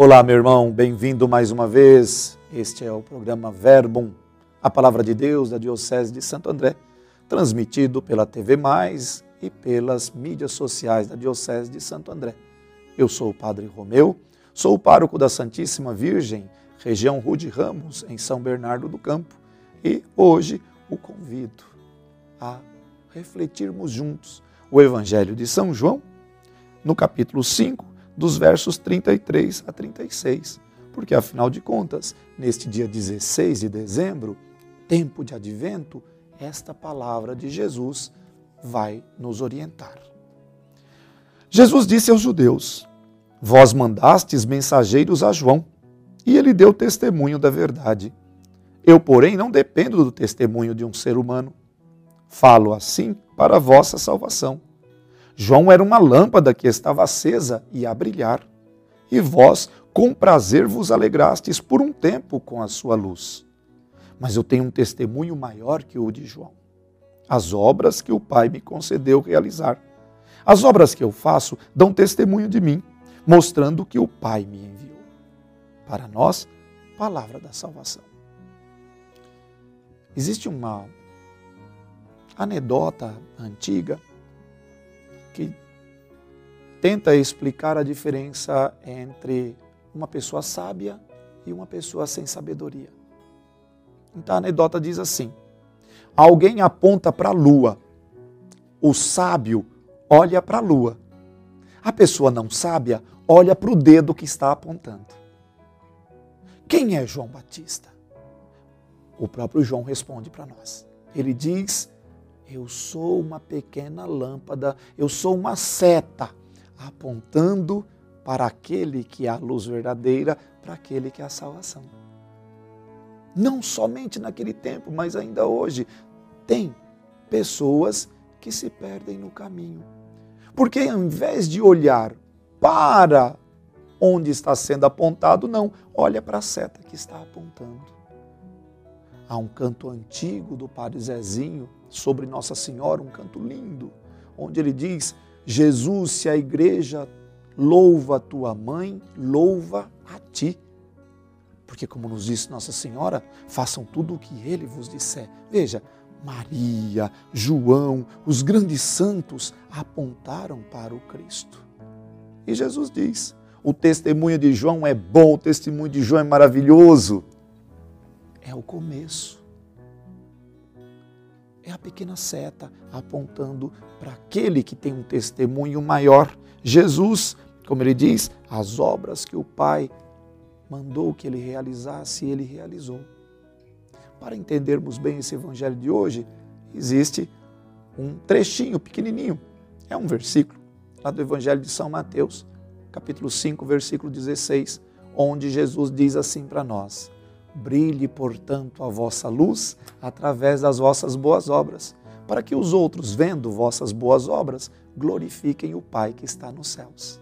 Olá, meu irmão, bem-vindo mais uma vez. Este é o programa Verbum, a palavra de Deus da Diocese de Santo André, transmitido pela TV Mais e pelas mídias sociais da Diocese de Santo André. Eu sou o Padre Romeu, sou o pároco da Santíssima Virgem, região Rude Ramos, em São Bernardo do Campo, e hoje o convido a refletirmos juntos o Evangelho de São João, no capítulo 5, dos versos 33 a 36. Porque, afinal de contas, neste dia 16 de dezembro, tempo de advento, esta palavra de Jesus vai nos orientar. Jesus disse aos judeus: Vós mandastes mensageiros a João, e ele deu testemunho da verdade. Eu, porém, não dependo do testemunho de um ser humano. Falo assim para a vossa salvação. João era uma lâmpada que estava acesa e a brilhar, e vós com prazer vos alegrastes por um tempo com a sua luz. Mas eu tenho um testemunho maior que o de João. As obras que o Pai me concedeu realizar. As obras que eu faço dão testemunho de mim, mostrando que o Pai me enviou. Para nós, palavra da salvação. Existe uma anedota antiga que tenta explicar a diferença entre uma pessoa sábia e uma pessoa sem sabedoria. Então a anedota diz assim: alguém aponta para a lua, o sábio olha para a lua, a pessoa não sábia olha para o dedo que está apontando. Quem é João Batista? O próprio João responde para nós. Ele diz eu sou uma pequena lâmpada, eu sou uma seta apontando para aquele que é a luz verdadeira, para aquele que é a salvação. Não somente naquele tempo, mas ainda hoje, tem pessoas que se perdem no caminho. Porque ao invés de olhar para onde está sendo apontado, não, olha para a seta que está apontando. Há um canto antigo do Padre Zezinho sobre Nossa Senhora, um canto lindo, onde ele diz: Jesus, se a igreja louva a tua mãe, louva a ti. Porque, como nos disse Nossa Senhora, façam tudo o que ele vos disser. Veja, Maria, João, os grandes santos apontaram para o Cristo. E Jesus diz: o testemunho de João é bom, o testemunho de João é maravilhoso é o começo. É a pequena seta apontando para aquele que tem um testemunho maior. Jesus, como ele diz, as obras que o Pai mandou que ele realizasse, ele realizou. Para entendermos bem esse evangelho de hoje, existe um trechinho pequenininho, é um versículo, lá do evangelho de São Mateus, capítulo 5, versículo 16, onde Jesus diz assim para nós: Brilhe, portanto, a vossa luz através das vossas boas obras, para que os outros, vendo vossas boas obras, glorifiquem o Pai que está nos céus.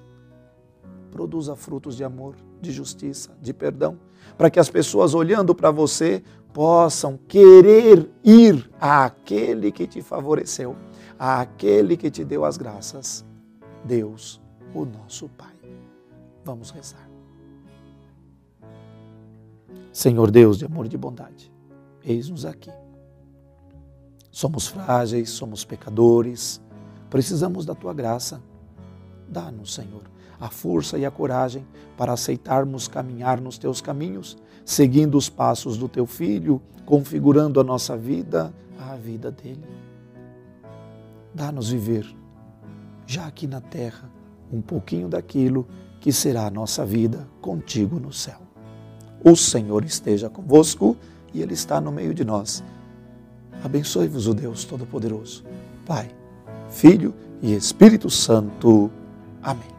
Produza frutos de amor, de justiça, de perdão, para que as pessoas olhando para você possam querer ir àquele que te favoreceu, àquele que te deu as graças, Deus, o nosso Pai. Vamos rezar. Senhor Deus de amor e de bondade, eis-nos aqui. Somos frágeis, somos pecadores, precisamos da tua graça. Dá-nos, Senhor, a força e a coragem para aceitarmos caminhar nos teus caminhos, seguindo os passos do teu filho, configurando a nossa vida à vida dele. Dá-nos viver, já aqui na terra, um pouquinho daquilo que será a nossa vida contigo no céu. O Senhor esteja convosco e Ele está no meio de nós. Abençoe-vos o Deus Todo-Poderoso, Pai, Filho e Espírito Santo. Amém.